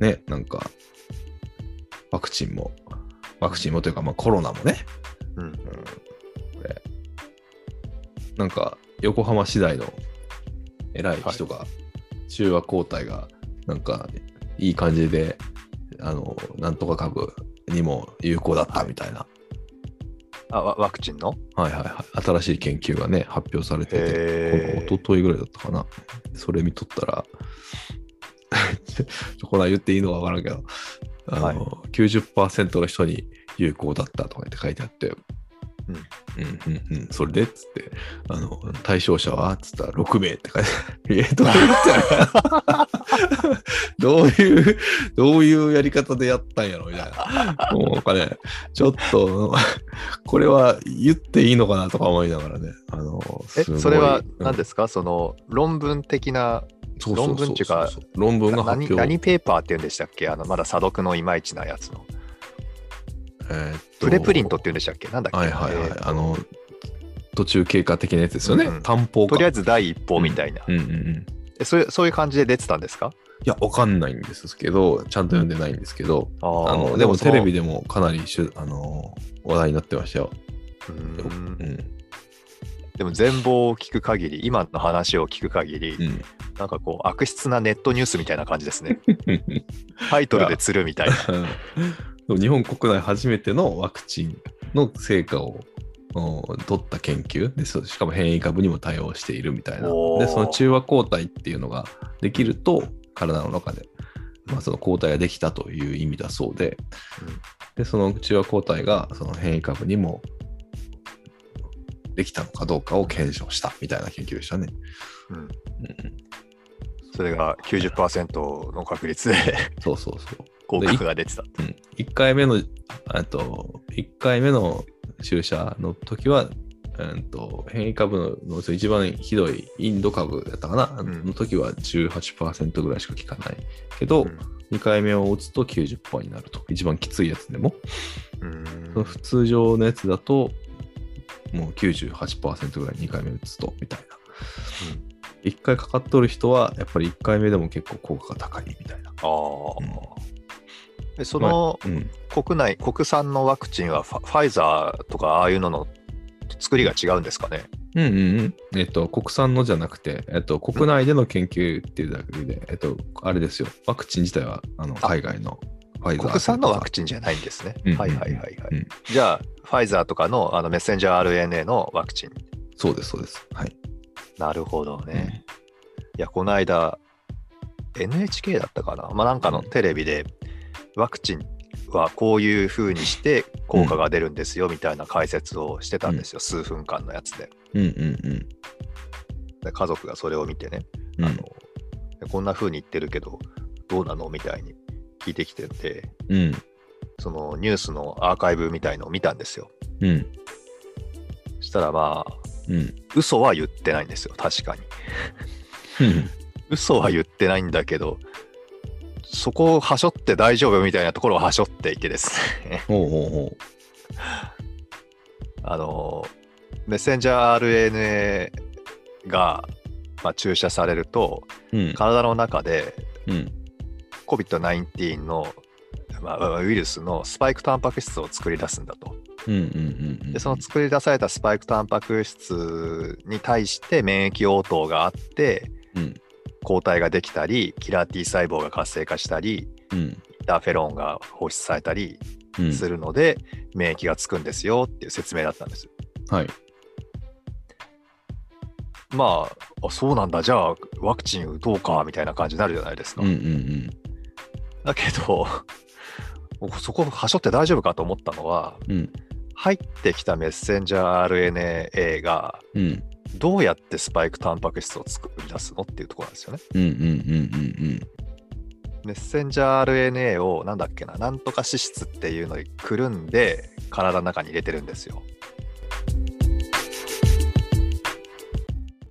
ね、なんか、ワクチンも、ワクチンもというか、まあコロナもね、うん。うん、これ、なんか、横浜市大の偉い人が、中和抗体が、なんか、いい感じで、あの、なんとか株にも有効だったみたいな、あ、ワワクチンの？はい、はいはい。新しい研究がね、発表されてて、へ一昨日ぐらいだったかな。それ見とったら、これ言っていいのかわからんけど、あの、はい。90%の人に有効だったとかって書いてあって、うん。うんうんうん、それでっつって、あの、対象者はっつったら6名って書いて どういうどういう、どういうやり方でやったんやろみたいな。もうなんかね、ちょっと、これは言っていいのかなとか思いながらね。あの、え、それはうん。何ですか、その論文的な論文っていうか論文が発何表。何ペーパーって言うんでしたっけ？あのまだ査読のいまいちなやつの。えーっとプレプリントって言うんでしたっけ？なんだっけ？はいはいはい。えーあの、途中経過的なやつですよね。うんうん担保か。とりあえず第一報みたいな。うんうんうん。えそういうそういう感じで出てたんですか？いや、わかんないんですけど、ちゃんと読んでないんですけど、あのでもテレビででもかなりしゅあの話題になってましたよ。うん。でも全貌を聞く限り、今の話を聞く限り、うん。なんかこう悪質なネットニュースみたいな感じですね。タイトルで釣るみたいな。日本国内初めてのワクチンの成果をお取った研究でしかも変異株にも対応しているみたいなでその中和抗体っていうのができると体の中で、まあ、その抗体ができたという意味だそうででその中和抗体がその変異株にもできたのかどうかを検証したみたいな研究でしたね。うんうんうん、それが90%の確率で そうそうそう。効果が出てた。うん、1回目の、あと、1回目の注射の時は、うんと変異株のの一番ひどいインド株だったかな、うんの時は18%ぐらいしか効かないけど、うん2回目を打つと90%になると。一番きついやつでも。うーんその普通常のやつだと、もう98%ぐらい2回目打つと、みたいな。1回かかっとる人は、やっぱり1回目でも結構効果が高いみたいな。ああ、でそのうん。国内、国産のワクチンはファファイザーとかああいうのの作りが違うんですかね？うんうんうん。えっと、国産のじゃなくて、えっと、国内での研究っていうだけで、えっと、あれですよ。ワクチン自体は、あの、海外の。国産のワクチンじゃないんですね。うんはいはいはいはい。うんじゃあ、ファイザーとかのあのメッセンジャー RNA のワクチン。そうです、そうです。はい。なるほどね。いや、この間、NHK だったかな、まあ、なんかのテレビで、ワクチンはこういう風にして効果が出るんですよみたいな解説をしてたんですよ、数分間のやつで。うんうんで家族がそれを見てね、うん。あのでこんな風に言ってるけど、どうなの？みたいに聞いてきてて、うん。そのニュースのアーカイブみたいのを見たんですよ。うん。そしたらまあ、うん。嘘は言ってないんですよ、確かに。うん。嘘は言ってないんだけど、そこをはしょって大丈夫みたいなところをはしょっていてですね。ほうほうほ あの、メッセンジャー RNA が、まあ、注射されると、う。うん。体の中でうん。COVID-19 の、まあ、ウイルスのスパイクタンパク質を作り出すんだと。うんうんうんうん。で、その作り出されたスパイクタンパク質に対して免疫応答があって、うん。抗体ができたり、キラー T 細胞が活性化したり、うん。インターフェロンが放出されたりうん。するので、免疫がつくんですよっていう説明だったんです。はい。まあ、あそうなんだ、じゃあワクチン打とうかみたいな感じになるじゃないですか。うんうんうん。だけど、僕そこはしょって大丈夫かと思ったのは、うん。入ってきたメッセンジャー RNA がうん。どうやってスパイクタンパク質を作り出すのっていうところなんですよね。うんうんうんうんメッセンジャー RNA をなんだっけな、なんとか脂質っていうのにくるんで体の中に入れてるんですよ。